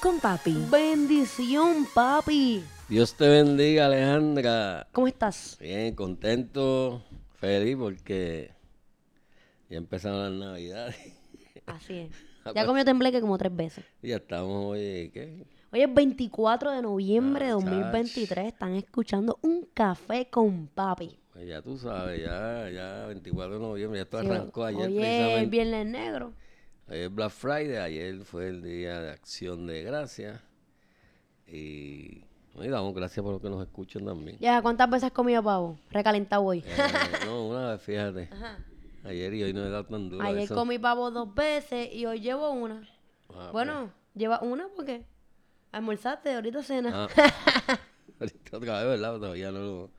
con Papi. Bendición, papi. Dios te bendiga, Alejandra. ¿Cómo estás? Bien, contento, feliz porque ya empezaron las navidades. Así es. Ya comió tembleque como tres veces. Y ya estamos hoy, ¿qué? Hoy es 24 de noviembre de Ah, 2023. Están escuchando Un Café con Papi. Pues ya tú sabes, ya, ya 24 de noviembre, ya esto Sí, arrancó ayer es precisamente. Viernes Negro. Ayer es Black Friday, ayer fue el día de acción de gracias. Y, y damos gracias por lo que nos escuchan también. Ya, ¿cuántas veces has comido pavo? Recalentado hoy. Eh, no, una vez, fíjate. Ayer y hoy no he dado tan duro. Ayer eso. comí pavo dos veces y hoy llevo una. Ah, Bueno, lleva una porque almorzaste, ahorita cena. Ah. Ahorita otra vez, ¿verdad? Todavía no lo,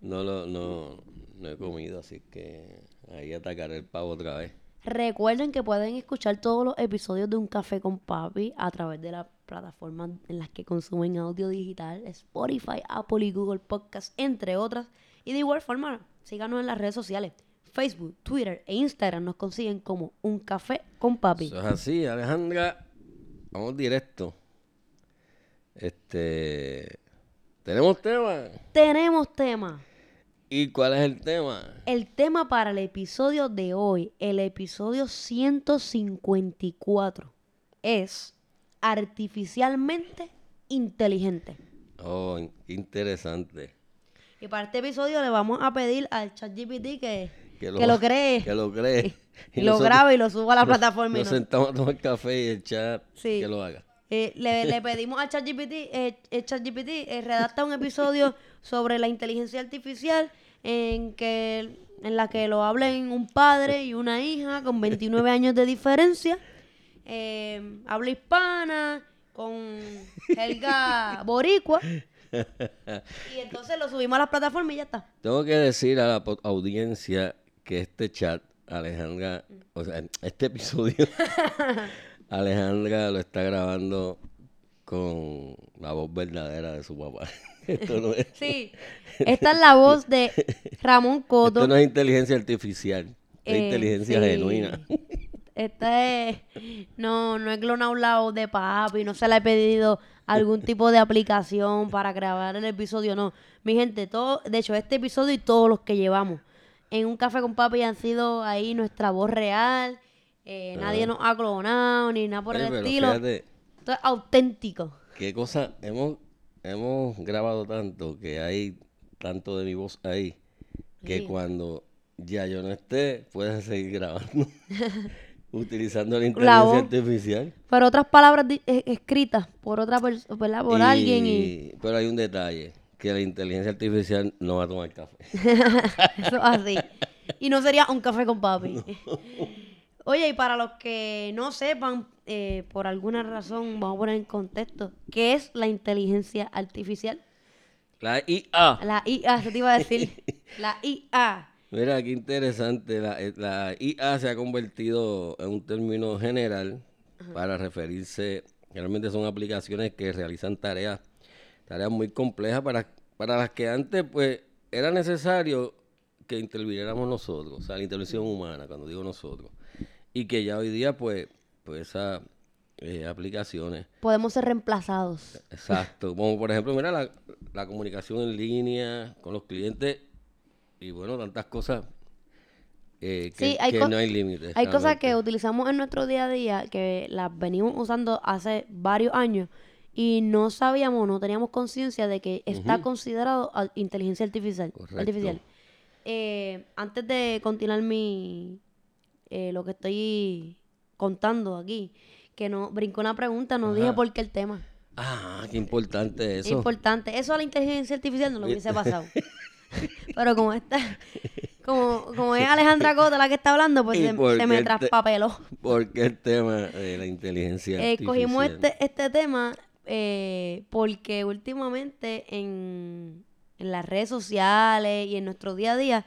no lo no, no he comido, así que ahí atacaré el pavo otra vez. Recuerden que pueden escuchar todos los episodios de Un Café con Papi a través de las plataformas en las que consumen audio digital, Spotify, Apple y Google Podcast, entre otras. Y de igual forma, síganos en las redes sociales, Facebook, Twitter e Instagram. Nos consiguen como Un Café con Papi. Eso es así, Alejandra. Vamos directo. Este. ¿Tenemos tema? Tenemos tema. ¿Y cuál es el tema? El tema para el episodio de hoy, el episodio 154, es artificialmente inteligente. Oh, interesante. Y para este episodio le vamos a pedir al ChatGPT que, que, lo, lo, cree, Que lo cree. y lo nosotros grabe y lo suba a la nos- plataforma. Nos no- sentamos a tomar café y el chat Sí. que lo haga. Eh, le, le pedimos al ChatGPT, eh, el ChatGPT eh, redacta un episodio sobre la inteligencia artificial en que en la que lo hablen un padre y una hija con 29 años de diferencia, eh, habla hispana, con jerga boricua, y entonces lo subimos a las plataformas y ya está. Tengo que decir a la audiencia que este chat, Alejandra, o sea, este episodio, Alejandra lo está grabando con la voz verdadera de su papá. Esto no es, Sí, esta es la voz de Ramón Coto. esto no es inteligencia artificial, es Eh, inteligencia sí. genuina. Esta es. No, no he clonado la voz de papi, no se le he pedido algún tipo de aplicación para grabar el episodio, no. Mi gente, todo, de hecho, este episodio y todos los que llevamos en un café con papi han sido ahí nuestra voz real. eh, nadie nos ha clonado ni nada por Oye, el estilo. fíjate, Esto es auténtico. qué cosa, hemos, hemos grabado tanto que hay tanto de mi voz ahí, que Sí. cuando ya yo no esté, puedes seguir grabando. Utilizando la inteligencia artificial. Pero otras palabras eh, escritas por otra persona, ¿verdad? Por alguien y. Pero hay un detalle, que la inteligencia artificial no va a tomar café. Eso es así. Y no sería un café con papi. Oye, y para los que no sepan, eh, por alguna razón, vamos a poner en contexto, ¿qué es la inteligencia artificial? La IA. La IA, se te iba a decir. La IA. Mira, qué interesante. La, eh, la IA se ha convertido en un término general para referirse, realmente son aplicaciones que realizan tareas, tareas muy complejas para, para las que antes pues era necesario que interviniéramos nosotros, o sea, la intervención humana, cuando digo nosotros, y que ya hoy día pues, pues esas eh, aplicaciones Podemos ser reemplazados. Exacto, como por ejemplo, mira la, la comunicación en línea con los clientes y bueno, tantas cosas eh, que, Sí, hay que no hay límites. Hay cosas que utilizamos en nuestro día a día que las venimos usando hace varios años y no sabíamos, no teníamos conciencia de que está considerado inteligencia artificial. Correcto. artificial. Eh, antes de continuar mi eh, lo que estoy contando aquí, que no brincó una pregunta, no dije por qué el tema. Ah, qué importante Es eso. importante. Eso a la inteligencia artificial no lo hubiese pasado. Pero como está, como, como es Alejandra Cota la que está hablando, pues ¿Y se, me traspapeló. Porque el tema de la inteligencia Eh, cogimos artificial. este, este tema eh, porque últimamente en, en las redes sociales y en nuestro día a día,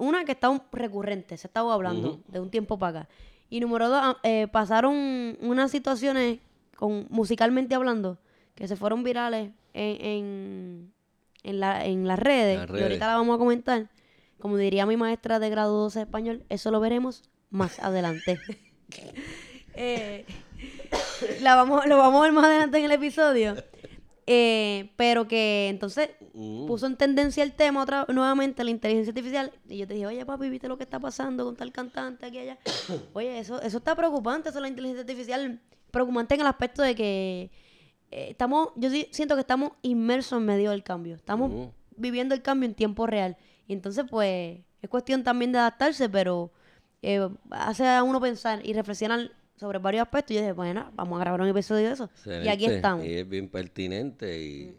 una que está un- recurrente, se estaba hablando de un tiempo para acá. Y número dos, ah, eh, pasaron unas situaciones, con, musicalmente hablando, que se fueron virales en, en, en, la- en las redes. Las Y ahorita la vamos a comentar. Como diría mi maestra de grado 12 de español, eso lo veremos más adelante. Eh, la vamos, lo vamos a ver más adelante en el episodio. Eh, pero que entonces Mm. puso en tendencia el tema otra nuevamente, la inteligencia artificial. Y yo te dije, oye papi, ¿viste lo que está pasando con tal cantante aquí allá? Oye, eso, eso está preocupante, eso es la inteligencia artificial. Preocupante en el aspecto de que eh, estamos, yo sí siento que estamos inmersos en medio del cambio. Estamos Ujú. viviendo el cambio en tiempo real. Y entonces, pues, es cuestión también de adaptarse, pero eh, hace a uno pensar y reflexionar sobre varios aspectos. Y yo dije, bueno, vamos a grabar un episodio de eso. Y aquí estamos. Y es bien pertinente y,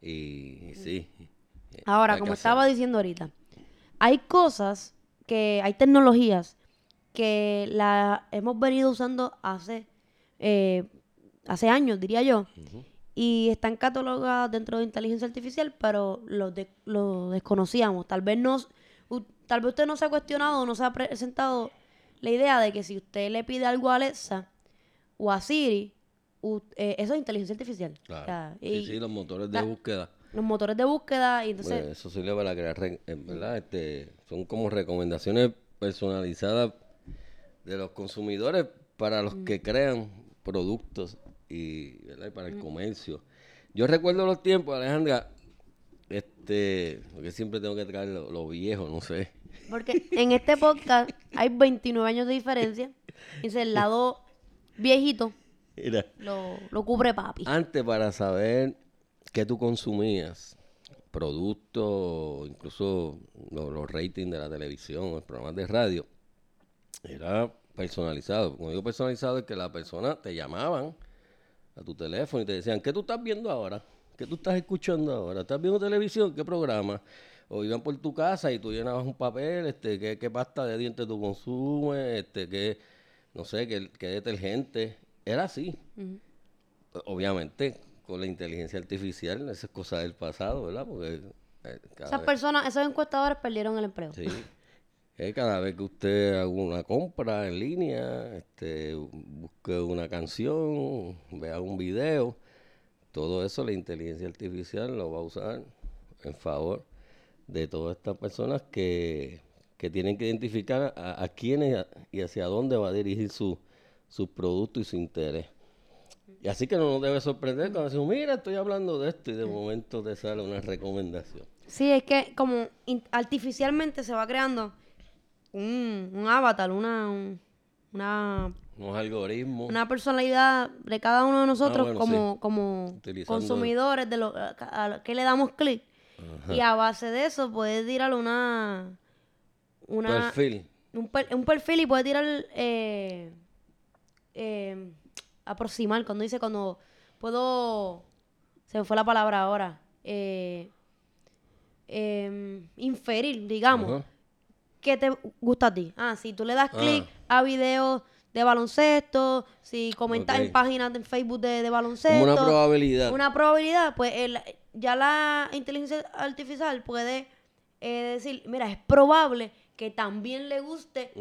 y, y sí. Ahora, como estaba diciendo ahorita, hay cosas que, hay tecnologías que la hemos venido usando hace, eh, hace años, diría yo, y están catalogadas dentro de inteligencia artificial, pero lo, de- lo desconocíamos. Tal vez no, tal vez usted no se ha cuestionado, no se ha presentado la idea de que si usted le pide algo a Alexa o a Siri, u- eh, eso es inteligencia artificial. Claro. O sea, Sí, y sí, los motores de la- búsqueda. los motores de búsqueda, y entonces... Bueno, eso sirve para crear, re- eh, ¿verdad? Este, son como recomendaciones personalizadas de los consumidores para los que crean productos y, ¿verdad? y para el comercio. Yo recuerdo los tiempos, Alejandra, este, porque siempre tengo que traer lo, lo viejo, no sé. Porque en este podcast hay 29 años de diferencia. Y el lado viejito Mira, lo, lo cubre papi. antes para saber qué tú consumías, productos, incluso lo- los, ratings de la televisión, los programas de radio, era personalizado. Cuando digo personalizado es que la persona te llamaban a tu teléfono y te decían, ¿qué tú estás viendo ahora? ¿Qué tú estás escuchando ahora? ¿Estás viendo televisión? ¿Qué programa? O iban por tu casa y tú llenabas un papel, este, ¿qué, qué pasta de dientes tú consumes? Este, ¿qué, no sé, qué, qué detergente? Era así. Obviamente, con la inteligencia artificial, esa es cosa del pasado, ¿verdad? Porque eh, Esas vez- personas, esos encuestadores perdieron el empleo. Sí. Eh, cada vez que usted haga una compra en línea, este, busque una canción, vea un video, todo eso la inteligencia artificial lo va a usar en favor de todas estas personas que, que tienen que identificar a, a quiénes y hacia dónde va a dirigir su, su producto y su interés. Y así que no nos debe sorprender cuando decimos, mira, estoy hablando de esto y de momento te sale una recomendación. Sí, es que como artificialmente se va creando un, un avatar, una, un- una, Unos algoritmos. una personalidad de cada uno de nosotros bueno, como, como Utilizando- consumidores de lo a, a- que le damos clic. Y a base de eso puedes tirar una... una Perfil. un, per- un perfil y puede tirar eh, eh, aproximar cuando dice cuando puedo se me fue la palabra ahora eh, em, inferir digamos Ajá. qué te gusta a ti ah si tú le das Ah. clic a videos de baloncesto si comentas en páginas de Facebook de, de baloncesto Como una probabilidad. una probabilidad, pues el- ya la inteligencia artificial puede eh, decir, mira, es probable que también le guste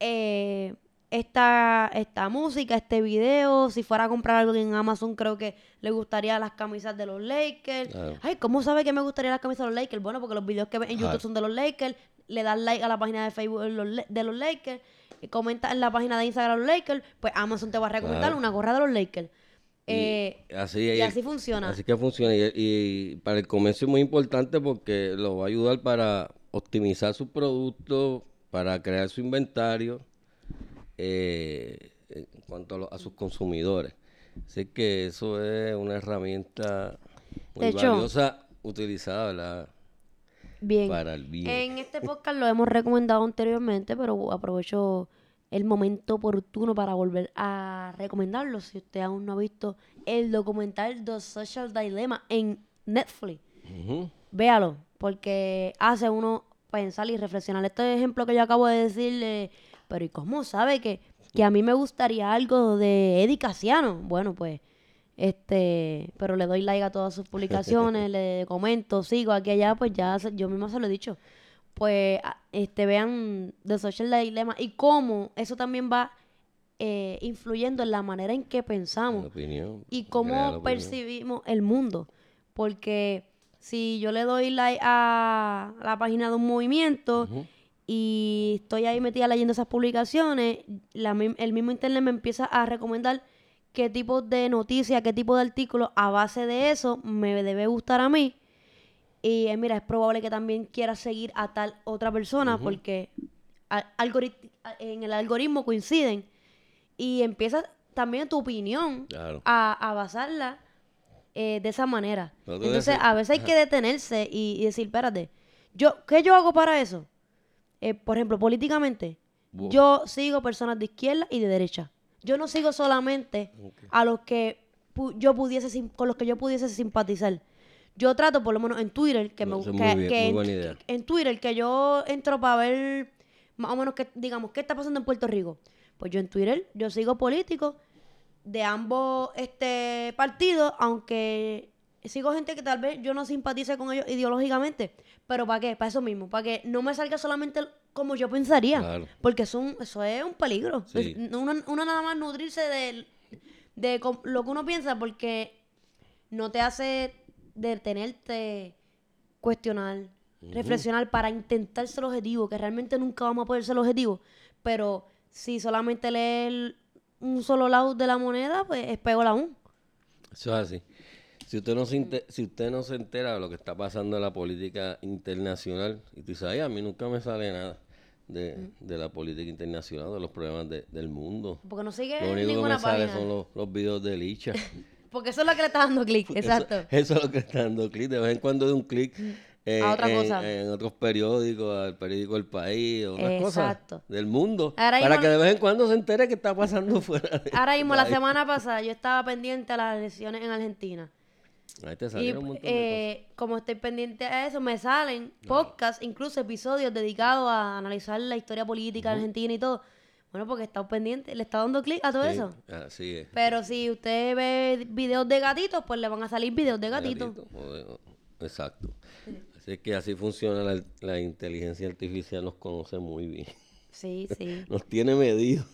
eh, esta, esta música, este video. Si fuera a comprar algo en Amazon, creo que le gustaría las camisas de los Lakers. Claro. Ay, ¿cómo sabe que me gustaría las camisas de los Lakers? Bueno, porque los videos que ven en YouTube Ajá. son de los Lakers. Le das like a la página de Facebook de los, La- de los Lakers. Y comenta en la página de Instagram de los Lakers. Pues Amazon te va a recomendar Claro. una gorra de los Lakers. Y Eh, así, y funciona. Así que funciona. Y, y para el comercio es muy importante porque lo va a ayudar para optimizar sus productos, para crear su inventario eh, en cuanto a, lo- a sus consumidores. Así que eso es una herramienta muy hecho- valiosa utilizada ¿verdad? Bien. para el bien. En este podcast lo hemos recomendado anteriormente, pero aprovecho el momento oportuno para volver a recomendarlo. Si usted aún no ha visto el documental The Social Dilemma en Netflix, véalo, porque hace uno pensar y reflexionar. Este ejemplo que yo acabo de decirle, pero ¿y cómo sabe que, que a mí me gustaría algo de Eddie Casiano? Bueno, pues Este, pero le doy like a todas sus publicaciones, le comento, sigo aquí y allá, pues ya yo misma se lo he dicho. Pues este vean The Social Dilemma y cómo eso también va eh, influyendo en la manera en que pensamos opinión. y cómo percibimos el mundo. Porque si yo le doy like a la página de un movimiento y estoy ahí metida leyendo esas publicaciones, la el mismo internet me empieza a recomendar qué tipo de noticias, qué tipo de artículos a base de eso me debe gustar a mí. Y eh, mira, es probable que también quiera seguir a tal otra persona porque a- en el algoritmo coinciden. Y empieza también tu opinión Claro. a, a basarla eh, de esa manera. No Entonces, a veces hay que detenerse y, y decir, espérate, yo, ¿qué yo hago para eso? Eh, por ejemplo, políticamente, yo sigo personas de izquierda y de derecha. Yo no sigo solamente a los que pu- yo pudiese con los que yo pudiese simpatizar. Yo trato, por lo menos en Twitter, que me gu- es que, bien, que en, en Twitter, que yo entro para ver más o menos que, digamos, qué está pasando en Puerto Rico. Pues yo en Twitter, yo sigo políticos de ambos este partidos, aunque sigo gente que tal vez yo no simpatice con ellos ideológicamente, pero ¿para qué? Para eso mismo, para que no me salga solamente como yo pensaría, Claro. porque eso, es un- eso es un peligro. Sí. Uno, uno nada más nutrirse de, de lo que uno piensa porque no te hace detenerte, cuestionar, reflexionar para intentar ser objetivo, que realmente nunca vamos a poder ser objetivo, pero si solamente leer un solo lado de la moneda, pues es peor aún. Eso es así. Si usted no se si usted no se entera de lo que está pasando en la política internacional, y tú dices, "Ay, a mí nunca me sale nada de, de la política internacional, de los problemas de- del mundo. Porque no sigue Lo único que ninguna me sale página. son los, los videos de Licha. Porque eso es lo que le está dando clic, exacto. Eso, eso es lo que está dando clic. De vez en cuando de un clic eh, A otra en, cosa. en otros periódicos, al periódico El País, otras cosas del mundo. Ahora para mismo- que de vez en cuando se entere qué está pasando fuera de Ahora mismo, la semana pasada, yo estaba pendiente a las elecciones en Argentina. Ahí te Y salieron un montón de eh, como estoy pendiente a eso, me salen podcasts, incluso episodios dedicados a analizar la historia política de Argentina y todo. Bueno, porque estado pendiente, le está dando clic a todo eso. Sí, así es. Pero si usted ve videos de gatitos, pues le van a salir videos de gatitos. Gatito, Exacto. Así que así funciona la, la inteligencia artificial, nos conoce muy bien. Sí, sí. Nos tiene medido.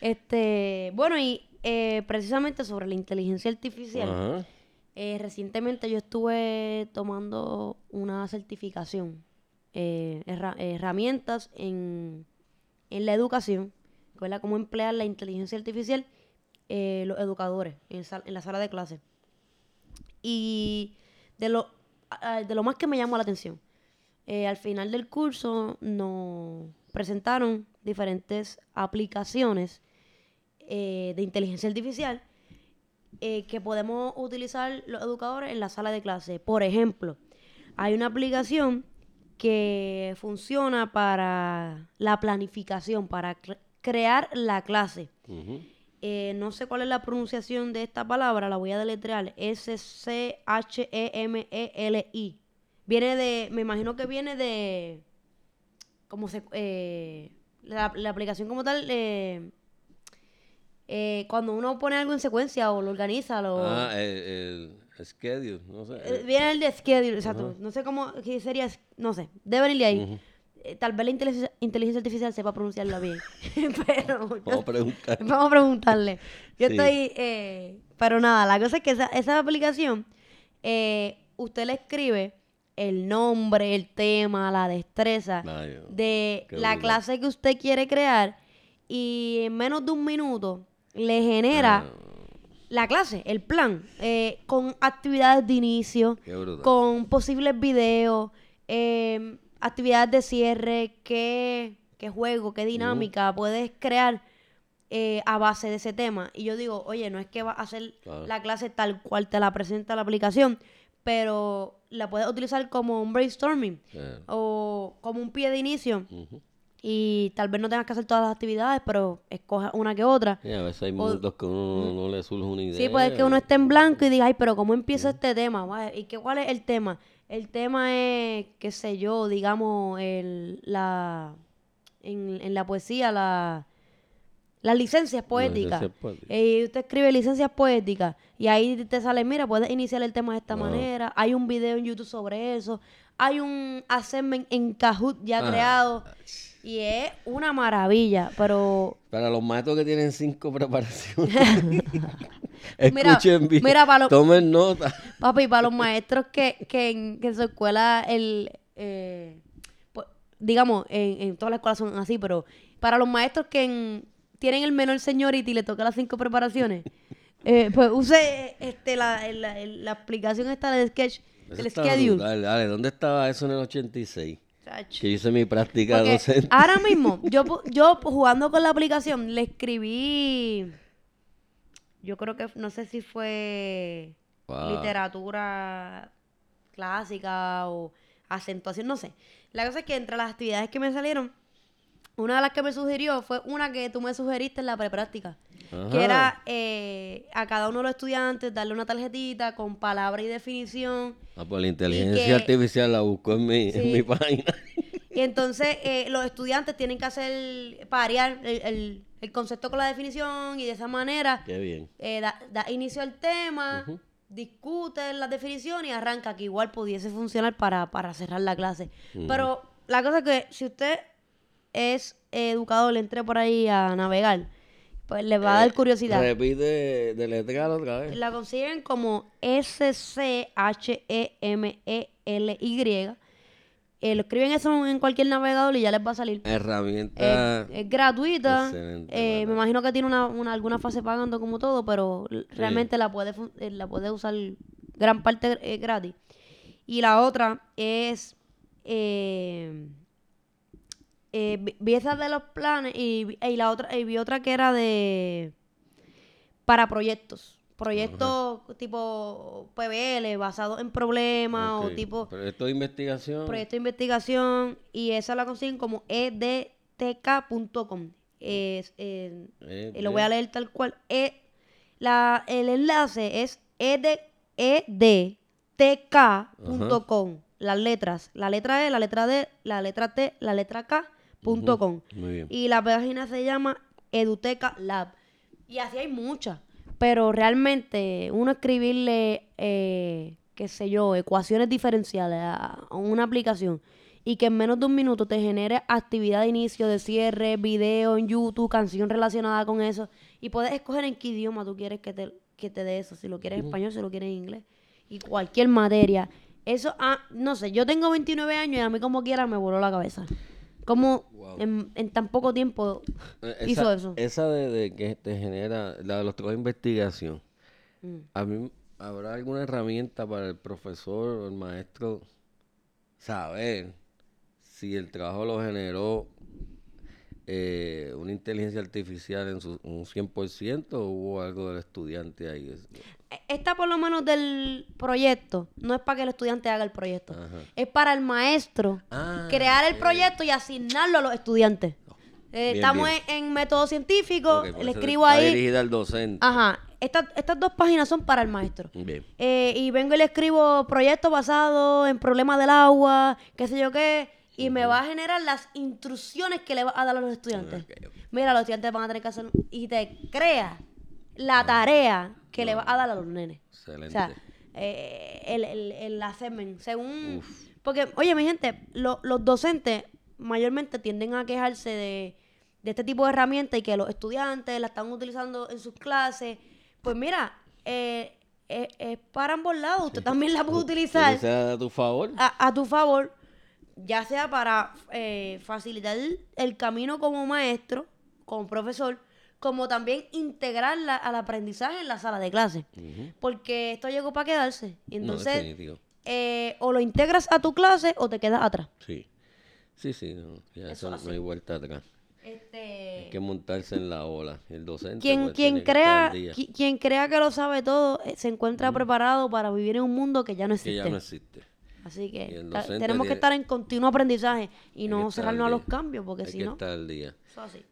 Este, bueno, y eh, precisamente sobre la inteligencia artificial, Ajá. eh, recientemente yo estuve tomando una certificación, eh, herra- herramientas en, en la educación, ¿verdad? Cómo emplear la inteligencia artificial eh, los educadores en, la sala de clase. Y de lo, de lo más que me llamó la atención, eh, al final del curso nos presentaron diferentes aplicaciones eh, de inteligencia artificial que podemos utilizar los educadores en la sala de clase. Por ejemplo, hay una aplicación que funciona para la planificación, para cre- crear la clase. Eh, no sé cuál es la pronunciación de esta palabra, la voy a deletrear. S-C-H-E-M-E-L-I. Viene de, me imagino que viene de, como se, eh, la, la aplicación como tal, eh, eh, cuando uno pone algo en secuencia o lo organiza, lo, Ah, el, el schedule, no sé. eh, viene el de schedule, exacto. No sé cómo qué sería, no sé. Debe venir de ahí. Eh, tal vez la inteligencia, inteligencia artificial sepa pronunciarla bien. pero yo- Vamos a preguntar. Vamos a preguntarle. Yo Sí. estoy. eh, pero nada, la cosa es que esa, esa aplicación, eh, usted le escribe el nombre, el tema, la destreza Vaya, de qué la brutal. clase que usted quiere crear y en menos de un minuto le genera Ah, la clase, el plan, eh, con actividades de inicio, con posibles videos, eh, actividades de cierre, qué, qué juego, qué dinámica puedes crear eh, a base de ese tema. Y yo digo, oye, no es que va a hacer Claro. la clase tal cual te la presenta la aplicación, pero la puedes utilizar como un brainstorming o como un pie de inicio. Y tal vez no tengas que hacer todas las actividades, pero escoja una que otra. Sí, a veces hay momentos que uno no, no le surge una idea. Sí, puede que uno esté en blanco y diga, ay, pero ¿cómo empieza este tema? ¿Y qué, cuál es el tema? El tema es, qué sé yo, digamos, el, la, en, en la poesía, la, Las licencias poéticas. licencias poéticas. Eh, usted escribe licencias poéticas y ahí te sale, mira, puedes iniciar el tema de esta manera. Hay un video en YouTube sobre eso. Hay un assignment en Kahoot ya Ah. creado. Y es una maravilla, pero Para los maestros que tienen cinco preparaciones. Mira, Escuchen bien. mira, para los- Tomen nota. Papi, para los maestros que, que, en, que en su escuela, el, eh, pues, digamos, en, en todas las escuelas son así, pero para los maestros que en- tienen el menor seniority y le toca las cinco preparaciones, eh, pues use este, la, la, la aplicación esta del sketch, Eso está schedule. brutal. Dale, ¿dónde estaba eso en el 86? Chacho. Que hice mi práctica Porque docente. ahora mismo, yo, yo jugando con la aplicación, le escribí, yo creo que, no sé si fue Wow. literatura clásica o acentuación, no sé. La cosa es que entre las actividades que me salieron, una de las que me sugirió fue una que tú me sugeriste en la prepráctica, Ajá. que era eh, a cada uno de los estudiantes darle una tarjetita con palabra y definición. Ah, pues la inteligencia que- artificial la buscó en mi, en mi página. Y entonces eh, los estudiantes tienen que hacer, parear el, el- el concepto con la definición y de esa manera Qué bien. eh, da, da inicio al tema, discute las definiciones y arranca, que igual pudiese funcionar para, para cerrar la clase. Pero la cosa es que si usted es educador, le entre por ahí a navegar, pues le va a dar Eh, curiosidad. Repite de letra otra vez. La consiguen como S-C-H-E-M-E-L-Y. Eh, lo escriben eso en cualquier navegador y ya les va a salir. Herramienta. Eh, es gratuita. eh, me imagino que tiene una, una- alguna fase pagando como todo, pero realmente la puede, eh, la puede usar gran parte eh, gratis. Y la otra es... eh, vi- esa de los planes y, y la otra y vi otra que era de para proyectos proyectos tipo PBL basados en problemas o tipo Proyecto de investigación. proyecto de investigación y esa la consiguen como E edtk.com. Es, eh, Eh, lo voy a leer tal cual. E- la, el enlace es ed, edtk.com. Las letras. La letra E, la letra D, la letra T, la letra Muy bien. Y la página se llama Eduteca Lab. Y así hay muchas. Pero realmente uno escribirle, eh, qué sé yo, ecuaciones diferenciales a, a una aplicación y que en menos de un minuto te genere actividad de inicio, de cierre, video en YouTube, canción relacionada con eso. Y puedes escoger en qué idioma tú quieres que te, que te dé eso. Si lo quieres en español, si lo quieres en inglés. Y cualquier materia. Eso, ah, no sé, yo tengo 29 años y a mí como quiera me voló la cabeza. ¿Cómo Wow. en, en tan poco tiempo Eh, hizo eso? Esa de, de que te genera, la de los trabajos de investigación. Mm. A mí, ¿habrá alguna herramienta para el profesor o el maestro saber si el trabajo lo generó eh, una inteligencia artificial en su, un 100% o hubo algo del estudiante ahí? Es- Esta por lo menos del proyecto no es para que el estudiante haga el proyecto. Ajá. Es para el maestro Ah, crear el proyecto y asignarlo a los estudiantes. Eh, Bien, estamos bien. En, en método científico, le escribo ahí. dirigida al docente. Ajá. Estas, estas dos páginas son para el maestro. Bien. Eh, y vengo y le escribo proyecto basado en problemas del agua, qué sé yo qué, y me va a generar las instrucciones que le va a dar a los estudiantes. Mira, los estudiantes van a tener que hacer y te crea la tarea que le va a dar a los nenes. Excelente. O sea, eh, el, el, el según... Porque, oye, mi gente, lo- los docentes mayormente tienden a quejarse de, de este tipo de herramientas y que los estudiantes la están utilizando en sus clases. Pues mira, eh, eh, es para ambos lados. Usted también la puede utilizar Utiliza a tu favor. a, a tu favor, ya sea para eh, facilitar el, el camino como maestro, como profesor, como también integrarla al aprendizaje en la sala de clase. Porque esto llegó para quedarse. Y entonces, eh, o lo integras a tu clase o te quedas atrás. Sí. Sí, sí, no, ya Eso eso no hay vuelta atrás. Este, Hay que montarse en la ola. El docente. quien, pues, quien que crea, qui- quien crea que lo sabe todo, eh, se encuentra preparado para vivir en un mundo que ya no que existe. ya no existe. Así que tenemos que estar en continuo aprendizaje y Hay no que cerrarnos a los cambios, porque Hay si que no, estar al día. eso así.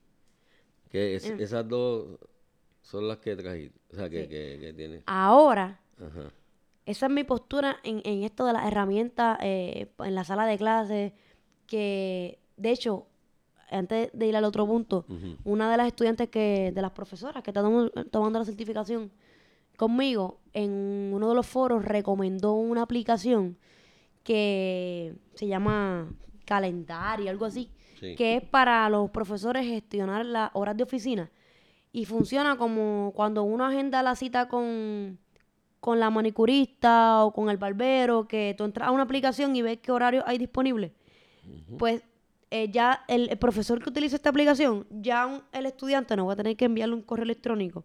Que es- Mm. esas dos son las que trajiste. O sea, que, que, que tiene. Ahora, Ajá. esa es mi postura en, en esto de las herramientas eh, en la sala de clases, que de hecho antes de ir al otro punto, una de las estudiantes que, de las profesoras que está tomando la certificación conmigo, en uno de los foros recomendó una aplicación que se llama Calendario, algo así, Sí. que es para los profesores gestionar las horas de oficina. Y funciona como cuando uno agenda la cita con, con la manicurista o con el barbero, que tú entras a una aplicación y ves qué horario hay disponible. Pues eh, ya el, el profesor que utiliza esta aplicación, ya un- el estudiante no va a tener que enviarle un correo electrónico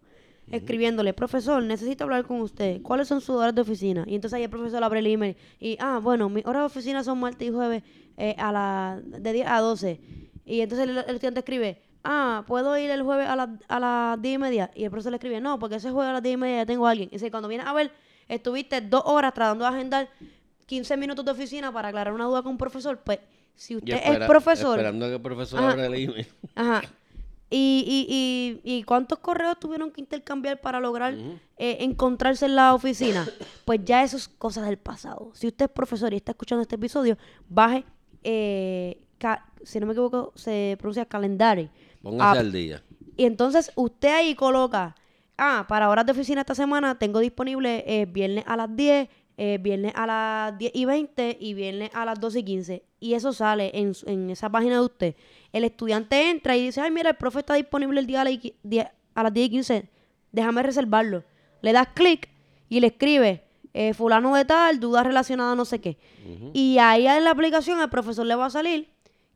escribiéndole, profesor, necesito hablar con usted, ¿cuáles son sus horas de oficina? Y entonces ahí el profesor abre el email y, ah, bueno, mis horas de oficina son martes y jueves eh, a la, de 10 a 12. Y entonces el, el estudiante escribe, ah, ¿puedo ir el jueves a, la- a las 10 y media? Y el profesor le escribe, no, porque ese jueves a las 10 y media ya tengo a alguien. Y dice, cuando vienes a ver, estuviste dos horas tratando de agendar 15 minutos de oficina para aclarar una duda con un profesor, pues si usted espera- es profesor... Esperando a que el profesor Ajá. abra el email. Ajá. ¿Y, y, y, y cuántos correos tuvieron que intercambiar para lograr eh, encontrarse en la oficina? Pues ya eso es cosas del pasado. Si usted es profesor y está escuchando este episodio, baje, eh, si no me equivoco, se pronuncia calendario. Póngase Ah, al día. y entonces usted ahí coloca, ah, para horas de oficina esta semana tengo disponible eh, viernes a las 10, eh, viernes a las 10 y 20 y viernes a las 12 y 15. Y eso sale en, en esa página de usted. El estudiante entra y dice, ay, mira, el profe está disponible el día a, la a las 10 y 15, déjame reservarlo. Le das clic y le escribe, eh, fulano de tal, duda relacionada a no sé qué. Y ahí en la aplicación el profesor le va a salir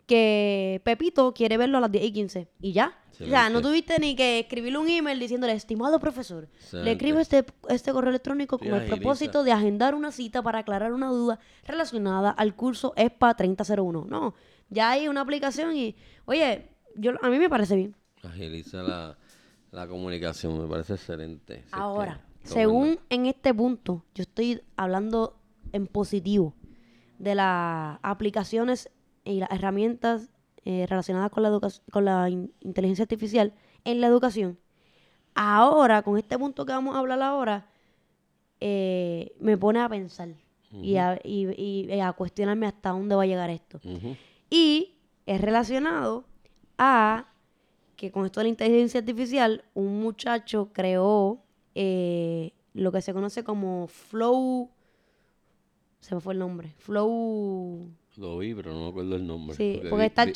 que Pepito quiere verlo a las 10 y 15. Y ya. O sea, no tuviste ni que escribirle un email diciéndole, estimado profesor, le escribo este, este correo electrónico con Sí, el agiliza. propósito de agendar una cita para aclarar una duda relacionada al curso ESPA 3001. No, ya hay una aplicación y, oye, yo a mí me parece bien. Agiliza la, la comunicación, me parece excelente. Ahora, según en este punto, yo estoy hablando en positivo de las aplicaciones y las herramientas eh, relacionadas con la, con la in- inteligencia artificial en la educación. Ahora, con este punto que vamos a hablar ahora, eh, me pone a pensar y, a, y- y- y a cuestionarme hasta dónde va a llegar esto. Y es relacionado a que con esto de la inteligencia artificial, un muchacho creó eh, lo que se conoce como Flow. Se me fue el nombre. Flow. Lo vi, pero no me acuerdo el nombre. Sí, porque está el vi-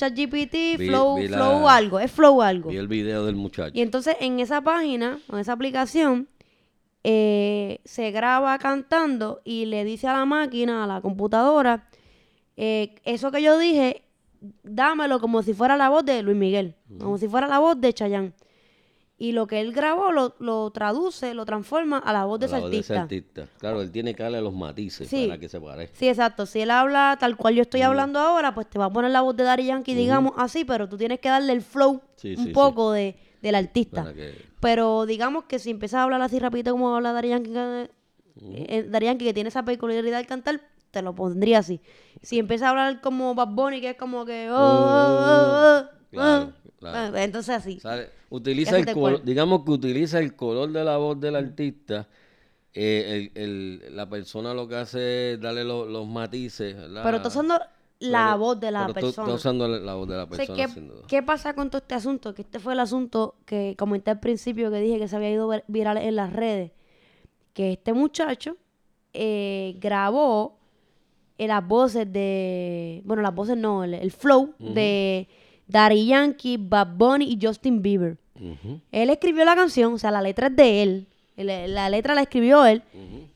Flow, vi la- Flow algo. Es Flow algo. Vi el video del muchacho. Y entonces en esa página, en esa aplicación, eh, se graba cantando y le dice a la máquina, a la computadora, eh, eso que yo dije, dámelo como si fuera la voz de Luis Miguel, como si fuera la voz de Chayanne. Y lo que él grabó lo, lo traduce, lo transforma a la voz de A la ese voz de ese artista. artista. Claro, él tiene que darle los matices Sí. para que se parezca. Sí, exacto. Si él habla tal cual yo estoy hablando ahora, pues te va a poner la voz de Daddy Yankee, digamos así, pero tú tienes que darle el flow Sí, un sí, poco de, del artista. Que... Pero digamos que si empiezas a hablar así rapidito como habla Daddy Yankee, eh, eh, Daddy Yankee, que tiene esa peculiaridad al cantar, te lo pondría así. Si empiezas a hablar como Bad Bunny, que es como que... oh, Claro, claro. Entonces así. ¿Sabe? Utiliza el color, digamos que utiliza el color de la voz del artista. eh, el, el- la persona lo que hace es darle lo- los matices. ¿verdad? Pero está usando la Pero- voz de la persona. Está usando la la voz de la O sea, persona, ¿qué, sin duda. qué pasa con todo este asunto? Que este fue el asunto que comenté al principio, que dije que se había ido vir- viral en las redes. Que este muchacho eh, grabó eh, las voces de... Bueno, las voces no, el, el flow de Daddy Yankee, Bad Bunny y Justin Bieber. Él escribió la canción, o sea, la letra es de él. El- La letra la escribió él.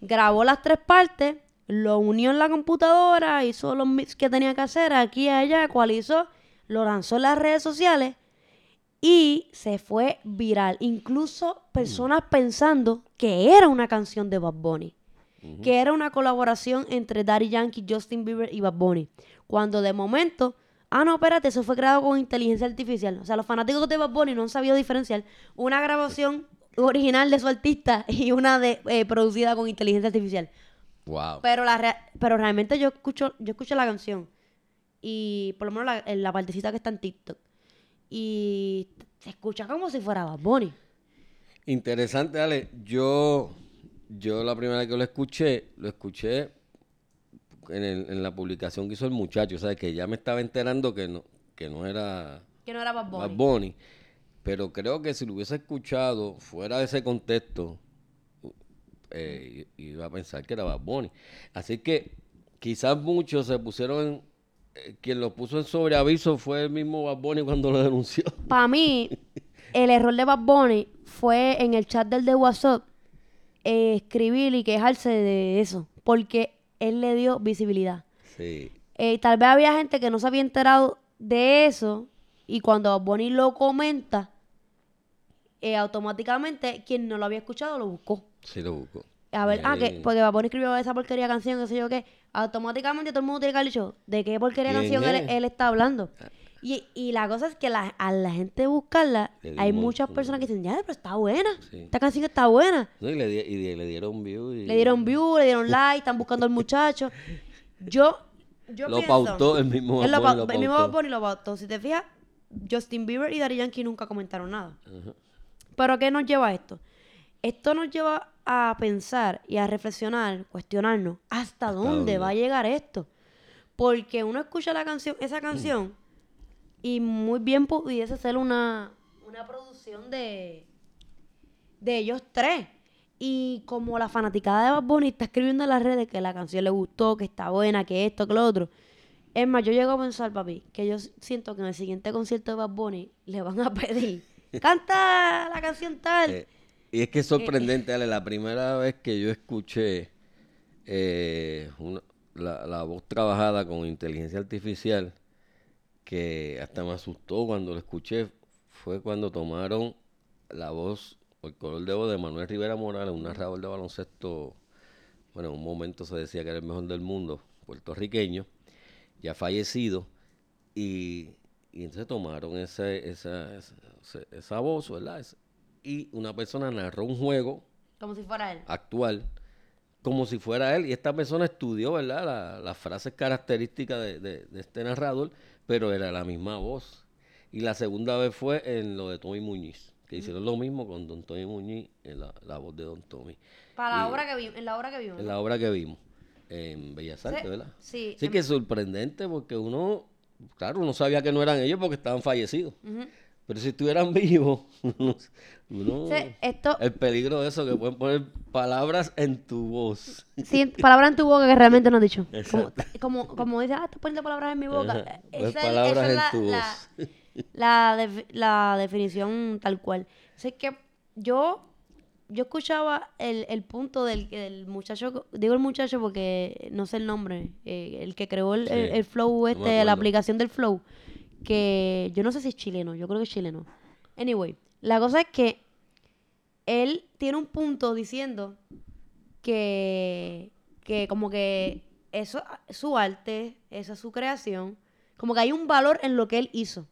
Grabó las tres partes, lo unió en la computadora, hizo los mix que tenía que hacer aquí y allá, ecualizó, lo lanzó en las redes sociales y se fue viral. Incluso personas pensando que era una canción de Bad Bunny. Que era una colaboración entre Daddy Yankee, Justin Bieber y Bad Bunny. Cuando de momento, ah, no, espérate, eso fue creado con inteligencia artificial. O sea, los fanáticos de Bad Bunny no han sabido diferenciar una grabación original de su artista y una de eh, producida con inteligencia artificial. Wow. Pero la rea- pero realmente yo escucho yo escucho la canción y por lo menos la, la partecita que está en TikTok y se escucha como si fuera Bad Bunny. Interesante, Ale. Yo, yo la primera vez que lo escuché, lo escuché en, el- en la publicación que hizo el muchacho. O sea, que ya me estaba enterando que no, que no era Que no era Bad Bunny. Bad Bunny. Pero creo que si lo hubiese escuchado fuera de ese contexto, eh, iba a pensar que era Bad Bunny. Así que quizás muchos se pusieron, en- eh, quien lo puso en sobreaviso fue el mismo Bad Bunny cuando lo denunció. Para mí, el error de Bad Bunny fue en el chat del de WhatsApp eh, escribir y quejarse de eso. Porque él le dio visibilidad. Sí. Eh, tal vez había gente que no se había enterado de eso y cuando Bunny lo comenta, eh, automáticamente quien no lo había escuchado lo buscó. Sí lo busco. A ver, ah, que porque Bunny escribió esa porquería canción, qué sé yo qué, automáticamente todo el mundo tiene que haber dicho de qué porquería ¿Quién canción él, es? Ah. él está hablando. Y, y la cosa es que la- a la gente buscarla, hay muchas personas que dicen, ya, pero está buena, Sí. esta canción está buena. No, y, le di- y di- le dieron view. Y Le dieron view, le dieron like, están buscando al muchacho. Yo, yo Lo pienso- pautó el mismo Bad Bunny, El mismo. Bad lo pautó. Si te fijas, Justin Bieber y Daddy Yankee nunca comentaron nada. Pero ¿a ¿qué nos lleva esto? Esto nos lleva a pensar y a reflexionar, cuestionarnos, ¿hasta, dónde, dónde? va a llegar esto? Porque uno escucha la canción, esa canción, y muy bien pudiese ser una, una producción de, de ellos tres. Y como la fanaticada de Bad Bunny está escribiendo en las redes que la canción le gustó, que está buena, que esto, que lo otro. Es más, yo llego a pensar, papi, que yo siento que en el siguiente concierto de Bad Bunny le van a pedir, canta la canción tal. Eh, y es que es sorprendente, Ale, la primera vez que yo escuché eh, una- la, la voz trabajada con inteligencia artificial, que hasta me asustó cuando lo escuché, fue cuando tomaron la voz, o el color de voz de Manuel Rivera Morales, un narrador de baloncesto, bueno, en un momento se decía que era el mejor del mundo, puertorriqueño, ya fallecido, y, y entonces tomaron ese, esa, esa, esa voz, ¿verdad? Y una persona narró un juego Como si fuera él. actual como si fuera él. Y esta persona estudió, ¿verdad? La- las frases características de, de- de este narrador, pero era la misma voz. Y la segunda vez fue en lo de Tommy Muñiz, que hicieron lo mismo con Don Tommy Muñiz, en la, la voz de Don Tommy. Para la Y- obra que vimos, en la obra que vimos. En la obra que vimos en Bellas Sí, Artes, ¿verdad? sí, Sí que es sorprendente porque uno, claro, uno sabía que no eran ellos porque estaban fallecidos. Ujú. Pero si estuvieran vivos, Sí, esto, el peligro de eso, que pueden poner palabras en tu voz. sí, palabras en tu boca que realmente no has dicho. Como, como, como dices, ah, estás poniendo palabras en mi boca. Pues esa es- palabras esa es en la, tu la- voz. la defi- la definición tal cual. Así que yo, yo escuchaba el, el punto del, del muchacho, digo el muchacho porque no sé el nombre, eh, el que creó el, Sí, el- el flow este, la aplicación del flow, que yo no sé si es chileno, yo creo que es chileno. Anyway, la cosa es que él tiene un punto diciendo que, que como que eso es su arte, esa es su creación, como que hay un valor en lo que él hizo.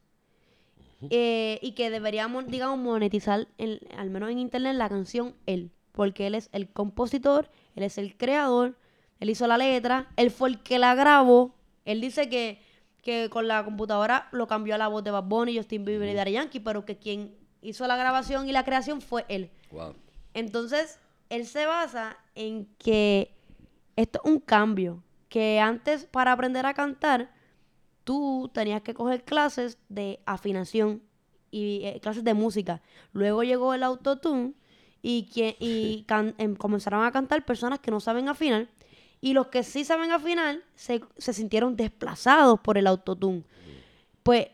Eh, y que deberíamos, digamos, monetizar, en- al menos en internet, la canción él. Porque él es el compositor, él es el creador, él hizo la letra, él fue el que la grabó. Él dice que, que con la computadora lo cambió a la voz de Bad Bunny, Justin Bieber y Daddy Yankee, pero que quien hizo la grabación y la creación fue él. Wow. Entonces, él se basa en que esto es un cambio. Que antes, para aprender a cantar, tú tenías que coger clases de afinación y eh, clases de música. Luego llegó el autotune y, que, y can- em, comenzaron a cantar personas que no saben afinar. Y los que sí saben afinar se, se sintieron desplazados por el autotune. Pues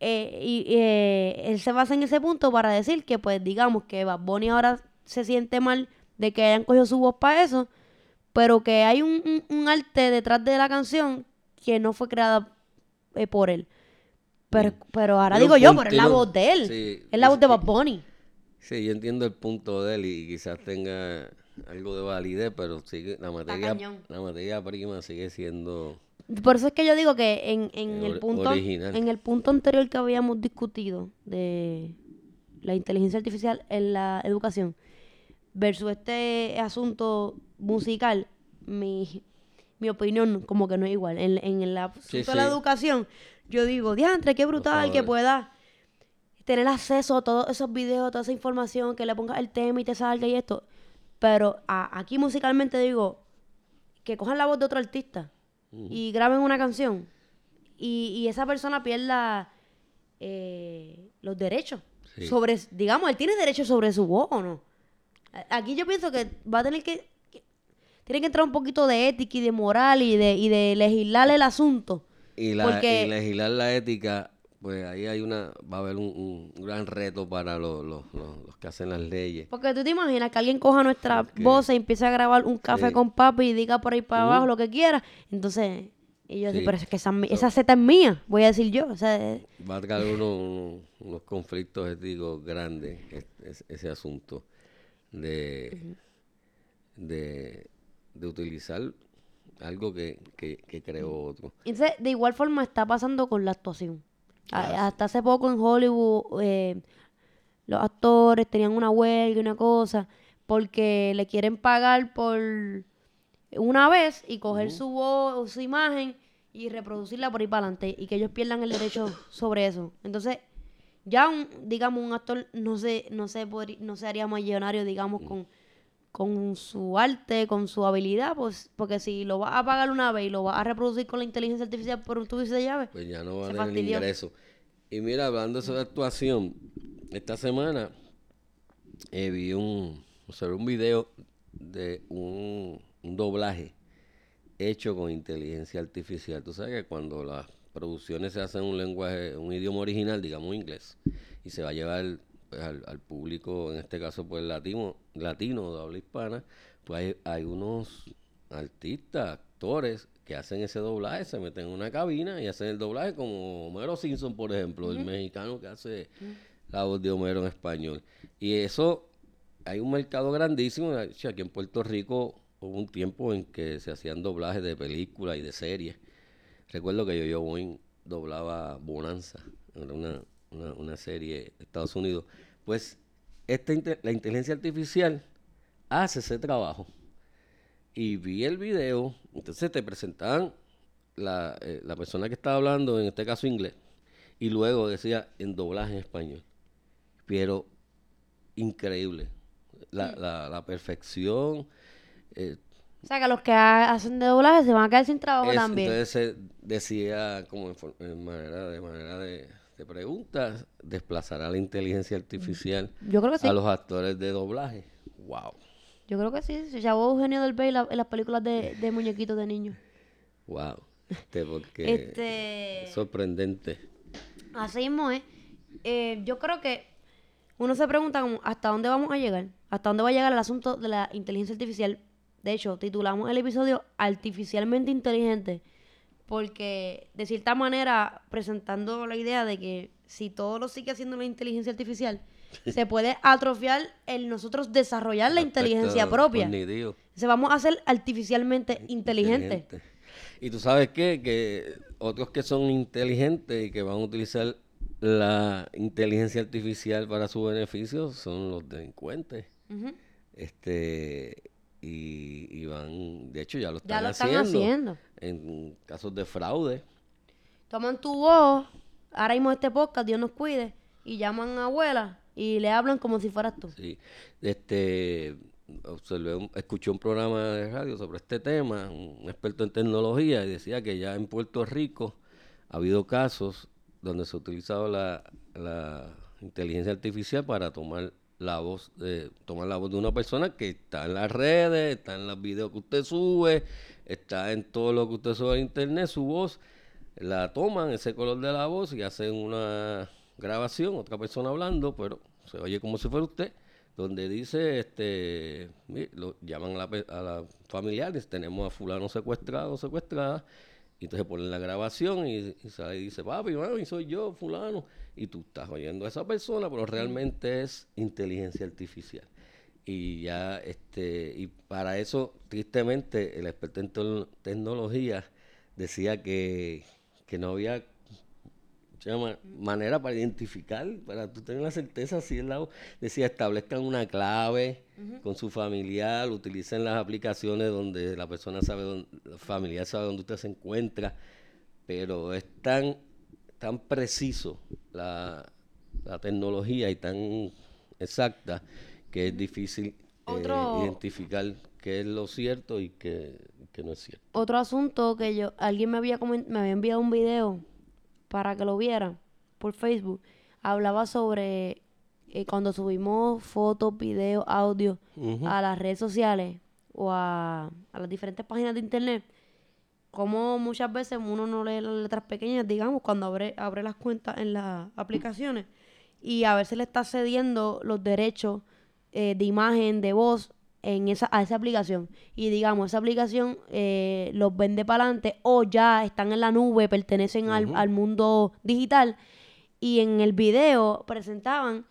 eh, y, eh, él se basa en ese punto para decir que, pues, digamos que Bad Bunny ahora se siente mal de que hayan cogido su voz para eso, pero que hay un, un- un arte detrás de la canción que no fue creada eh, por él. Pero, pero ahora digo yo, pero es la voz de él. sí, es la voz de Bad Bunny. Sí, yo entiendo el punto de él y quizás tenga algo de validez, pero sigue la materia, la materia prima sigue siendo Por eso es que yo digo que en, en Eh, el punto original. en el punto anterior que habíamos discutido de la inteligencia artificial en la educación versus este asunto musical, mi, mi opinión como que no es igual. En, en el asunto Sí, de la educación, yo digo, diantre, qué brutal que favor. pueda tener acceso a todos esos videos, toda esa información, que le pongas el tema y te salga y esto. Pero a- aquí musicalmente digo, que cojan la voz de otro artista y graben una canción y, y esa persona pierda eh, los derechos. Sí. Sobre, digamos, él tiene derecho sobre su voz o no. Aquí yo pienso que va a tener que, que- tiene que entrar un poquito de ética y de moral y de, y de legislar el asunto. Y, la, Porque- y legislar la ética, pues ahí hay una, va a haber un, un gran reto para los, los, los, los que hacen las leyes. Porque tú te imaginas que alguien coja nuestra Porque- voz y empiece a grabar un café Sí. con papi y diga por ahí para abajo lo que quiera. Entonces, ellos Sí. dicen, pero es que esa, seta es mía, voy a decir yo. O sea, eh, Va a traer uno- uno- unos conflictos éticos grandes, es- es- ese asunto de, de, de utilizar algo que, que, que creó otro. Entonces, de igual forma está pasando con la actuación. A- Ah, Hasta hace poco en Hollywood eh, los actores tenían una huelga y una cosa porque le quieren pagar por una vez y coger su voz o su imagen y reproducirla por ahí para adelante y que ellos pierdan el derecho sobre eso. Entonces, ya un, digamos un actor no se no se podri- no se haría millonario digamos con con su arte, con su habilidad, pues porque si lo vas a pagar una vez y lo vas a reproducir con la inteligencia artificial por un tubo de llave, Pues ya no va a tener ingreso. Y mira, hablando de eso de actuación, esta semana eh, vi un, observé un video de un, un doblaje hecho con inteligencia artificial. Tú sabes que cuando las producciones se hacen en un lenguaje, un idioma original, digamos inglés, y se va a llevar pues, al, al público, en este caso pues latino, latino de habla hispana, pues hay, hay unos artistas, actores que hacen ese doblaje, se meten en una cabina y hacen el doblaje como Homero Simpson, por ejemplo, el mexicano que hace la voz de Homero en español. Y eso, hay un mercado grandísimo. Aquí en Puerto Rico hubo un tiempo en que se hacían doblajes de películas y de series. Recuerdo que yo, yo Boing doblaba Bonanza, era una, una, una serie de Estados Unidos. Pues esta la inteligencia artificial hace ese trabajo. Y vi el video, entonces te presentaban la, eh, la persona que estaba hablando, en este caso inglés, y luego decía en doblaje en español. Pero increíble. La, la, la perfección. eh, o sea que los que ha- hacen de doblaje se van a quedar sin trabajo es- también. entonces se decía como en, en manera de manera de, de preguntas, desplazar a la inteligencia artificial Yo creo que sí. a los actores de doblaje. Wow. Yo creo que sí. Se llamó Eugenio del Bay la- en las películas de, de muñequitos de niños. Wow. Este, porque Este. es sorprendente. Así mismo es. Eh, yo creo que uno se pregunta como, hasta dónde vamos a llegar, hasta dónde va a llegar el asunto de la inteligencia artificial. De hecho, titulamos el episodio Artificialmente Inteligente, porque de cierta manera presentando la idea de que si todo lo sigue haciendo la inteligencia artificial, se puede atrofiar el nosotros desarrollar la Aspecto inteligencia propia. Se vamos a hacer artificialmente inteligentes. Inteligente. Y tú sabes qué? que otros que son inteligentes y que van a utilizar la inteligencia artificial para su beneficio son los delincuentes. Ujú. Este y, y van, de hecho ya lo están, Ya lo están haciendo, haciendo. en casos de fraude. toman tu voz, ahora mismo este podcast, Dios nos cuide, y llaman a abuela y le hablan como si fueras tú. Sí, este, observé, un- escuché un programa de radio sobre este tema, un experto en tecnología, y decía que ya en Puerto Rico ha habido casos donde se ha utilizado la, la inteligencia artificial para tomar la voz de tomar la voz de una persona que está en las redes, está en los videos que usted sube, está en todo lo que usted sube a internet, su voz la toman ese color de la voz y hacen una grabación, otra persona hablando, pero se oye como si fuera usted, donde dice, este, lo llaman a la, a la familiar, dice, tenemos a fulano secuestrado secuestrada, y entonces ponen la grabación y, y sale y dice, papi, soy yo, fulano, y tú estás oyendo a esa persona, pero realmente es inteligencia artificial. Y ya, este, y para eso, tristemente, el experto en tecnología decía que, que no había llama, manera para identificar, para tú tener la certeza si es la voz. Decía, establezcan una clave con su familiar, utilicen las aplicaciones donde la persona sabe dónde, el familiar sabe dónde usted se encuentra, pero es tan, tan preciso la, la tecnología y tan exacta que es difícil eh, identificar qué es lo cierto y qué, qué no es cierto. Otro asunto que yo, alguien me había, me había enviado un video para que lo viera, por Facebook, hablaba sobre eh, cuando subimos fotos, videos, audio a las redes sociales o a, a las diferentes páginas de internet, como muchas veces uno no lee las letras pequeñas, digamos, cuando abre, abre las cuentas en las aplicaciones y a veces le está cediendo los derechos eh, de imagen, de voz en esa, a esa aplicación. Y digamos, esa aplicación eh, los vende para adelante o ya están en la nube, pertenecen al, al mundo digital. Y en el video presentaban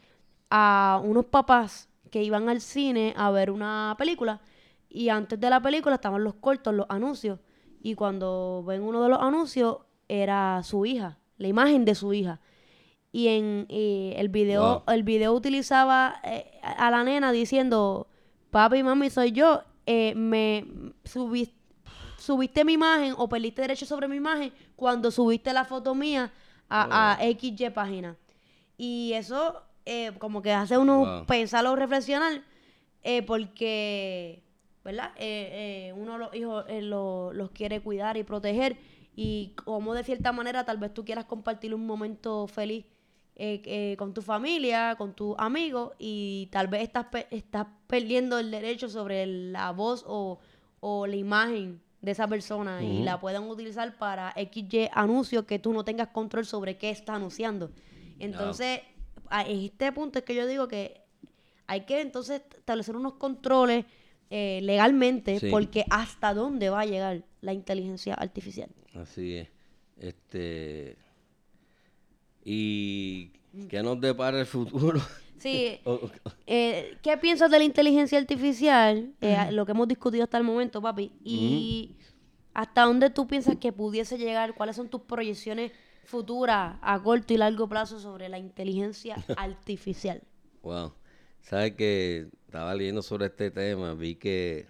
a unos papás que iban al cine a ver una película y antes de la película estaban los cortos, los anuncios y cuando ven uno de los anuncios era su hija, la imagen de su hija. Y en y el video Wow. el video utilizaba eh, a la nena diciendo, "Papi, mami, soy yo, eh, me subiste subiste mi imagen o perdiste derecho sobre mi imagen cuando subiste la foto mía a, a XY página. Y eso eh, como que hace uno Wow. pensar o reflexionar eh, porque, ¿verdad? Uno los hijos lo- los quiere cuidar y proteger y como de cierta manera tal vez tú quieras compartir un momento feliz eh, eh, con tu familia, con tus amigos y tal vez estás, pe- estás perdiendo el derecho sobre la voz o, o la imagen de esa persona y la puedan utilizar para XY anuncios que tú no tengas control sobre qué está anunciando. Entonces, en este punto es que yo digo que hay que entonces establecer unos controles eh, legalmente Sí. porque hasta dónde va a llegar la inteligencia artificial. Así es. Este. ¿Y qué nos depara el futuro? Sí, eh, ¿qué piensas de la inteligencia artificial? Eh, Lo que hemos discutido hasta el momento, papi. Y hasta dónde tú piensas que pudiese llegar, cuáles son tus proyecciones futuras a corto y largo plazo sobre la inteligencia artificial. Wow. ¿Sabes que estaba leyendo sobre este tema? Vi que.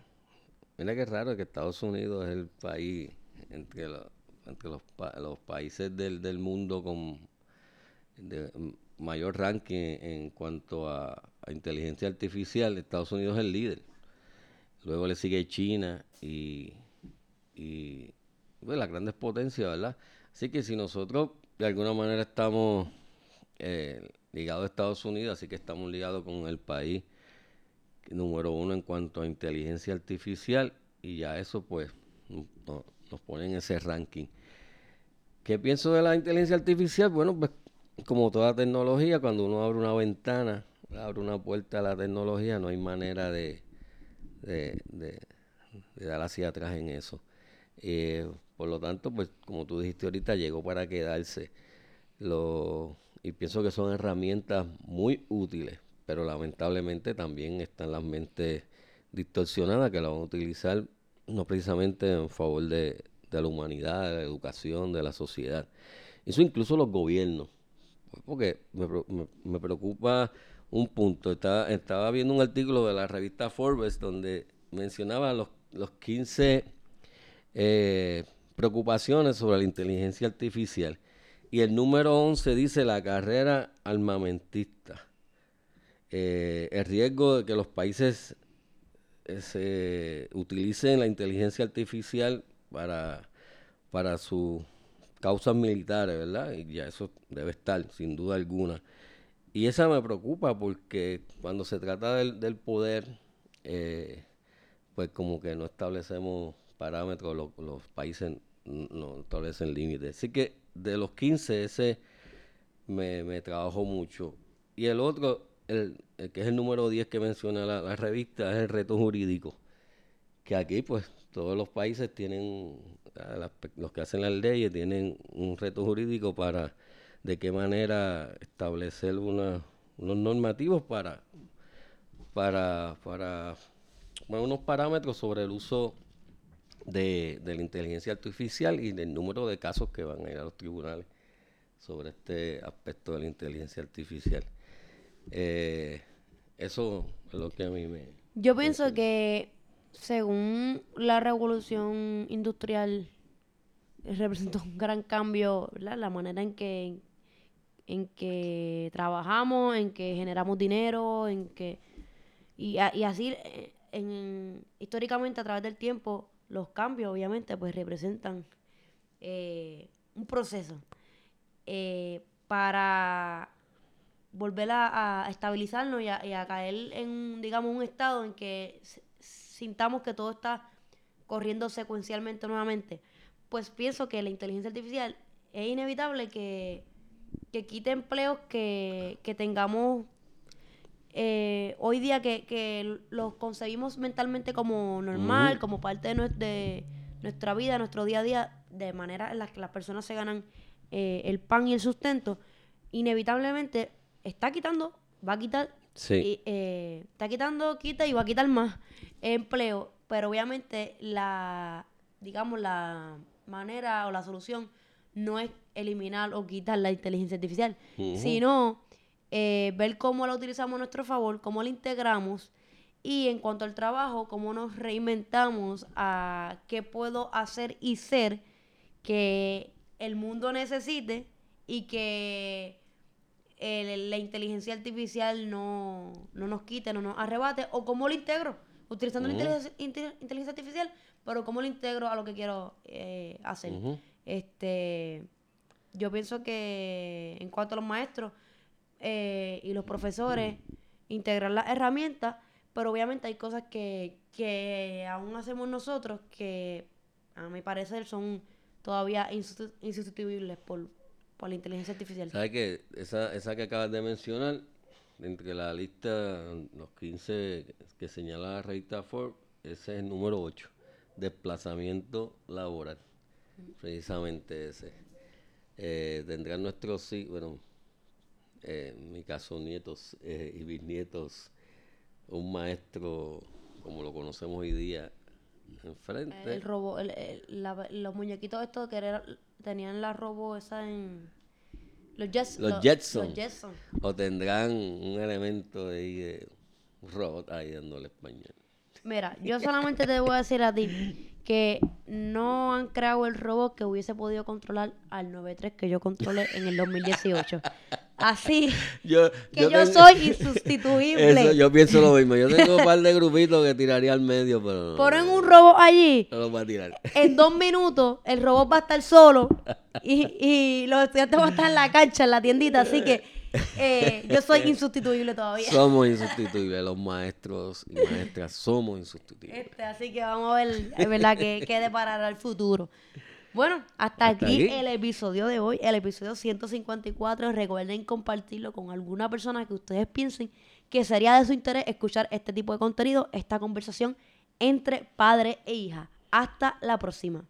Mira qué raro que Estados Unidos es el país entre, los entre los, pa- los países del, del mundo con de mayor ranking en cuanto a, inteligencia artificial. Estados Unidos es el líder. Luego le sigue China y, y pues, las grandes potencias, ¿verdad? Así que si nosotros de alguna manera estamos eh, ligados a Estados Unidos, así que estamos ligados con el país número uno en cuanto a inteligencia artificial y ya eso pues no- no- nos pone en ese ranking. ¿Qué pienso de la inteligencia artificial? Bueno, pues como toda tecnología, cuando uno abre una ventana, abre una puerta a la tecnología, no hay manera de, de, de- de dar hacia atrás en eso. Eh, por lo tanto, pues como tú dijiste ahorita, llegó para quedarse. Y pienso que son herramientas muy útiles, pero lamentablemente también están las mentes distorsionadas que la van a utilizar no precisamente en favor de, de la humanidad, de la educación, de la sociedad. Eso incluso los gobiernos. Porque me, me- preocupa un punto. Estaba, estaba viendo un artículo de la revista Forbes donde mencionaba los, los 15 eh, preocupaciones sobre la inteligencia artificial. Y el número 11 dice la carrera armamentista. Eh, el riesgo de que los países eh, se utilicen la inteligencia artificial para, para sus causas militares, ¿verdad? Y ya eso debe estar, sin duda alguna. Y esa me preocupa porque cuando se trata del, poder, eh, pues como que no establecemos parámetros, lo- los países no establecen límites. Así que de los 15, ese me, me trabajó mucho. Y el otro, el, el que es el número 10 que menciona la, la revista, es el reto jurídico. Que aquí, pues, todos los países tienen, pe- los que hacen las leyes tienen un reto jurídico para de qué manera establecer una- unos normativos para, para, para bueno, unos parámetros sobre el uso de, de la inteligencia artificial y del número de casos que van a ir a los tribunales sobre este aspecto de la inteligencia artificial. Eh, eso es lo que a mí me... Yo pienso que según la revolución industrial eh, representó un gran cambio, ¿verdad? La manera en que en que trabajamos, en que generamos dinero, en que y, y así eh, en- históricamente a través del tiempo los cambios obviamente pues representan eh, un proceso. Para volver a, estabilizarnos y a, y a caer en, digamos, un estado en que sintamos que todo está corriendo secuencialmente nuevamente, pues pienso que la inteligencia artificial es inevitable que, que quite empleos que, que tengamos eh, hoy día que, que los concebimos mentalmente como normal, como parte de, nues- de nuestra vida, nuestro día a día, de manera en la que las personas se ganan eh, el pan y el sustento, inevitablemente está quitando, va a quitar, Sí. y, eh, está quitando, quita y va a quitar más empleo, pero obviamente la, digamos, la manera o la solución no es eliminar o quitar la inteligencia artificial, sino eh, ver cómo la utilizamos a nuestro favor, cómo la integramos y en cuanto al trabajo, cómo nos reinventamos a qué puedo hacer y ser que el mundo necesite y que el- la inteligencia artificial no, no nos quite, no nos arrebate, o cómo lo integro, utilizando la inteligencia, inte- inteligencia artificial, pero cómo lo integro a lo que quiero eh, hacer. Este, yo pienso que en cuanto a los maestros eh, y los profesores, integrar las herramientas, pero obviamente hay cosas que, que aún hacemos nosotros que a mi parecer son todavía insusti- insustituibles por, por la inteligencia artificial. ¿Sabes qué? Esa, esa que acabas de mencionar, entre la lista, los 15 que señala la revista Forbes, ese es el número 8, desplazamiento laboral. Precisamente ese. Eh, tendrán nuestros, sí, bueno, eh, mi caso nietos eh, y bisnietos, un maestro como lo conocemos hoy día enfrente. El robo, el- los muñequitos estos que era- tenían la robo esa en... Los, Jets- Los lo- Jetson. Los Jetson. O tendrán un elemento de, ahí de un robot ahí dándole español. Mira, yo solamente te voy a decir a ti que no han creado el robot que hubiese podido controlar al 93 que yo controlé en el 2018. Así Yo, que yo, tengo- soy insustituible. Eso, yo pienso lo mismo. Yo tengo un par de grupitos que tiraría al medio, pero no. Ponen un robot allí, No los va a tirar. en dos minutos el robot va a estar solo y, y los estudiantes van a estar en la cancha, en la tiendita, así que eh, yo soy insustituible todavía. Somos insustituibles. Los maestros y maestras somos insustituibles. Este, así que vamos a ver, es verdad, que, que deparará el futuro. Bueno, hasta, Hasta aquí, aquí. el episodio de hoy, el episodio 154. Recuerden compartirlo con alguna persona que ustedes piensen que sería de su interés escuchar este tipo de contenido, esta conversación entre padre e hija. Hasta la próxima.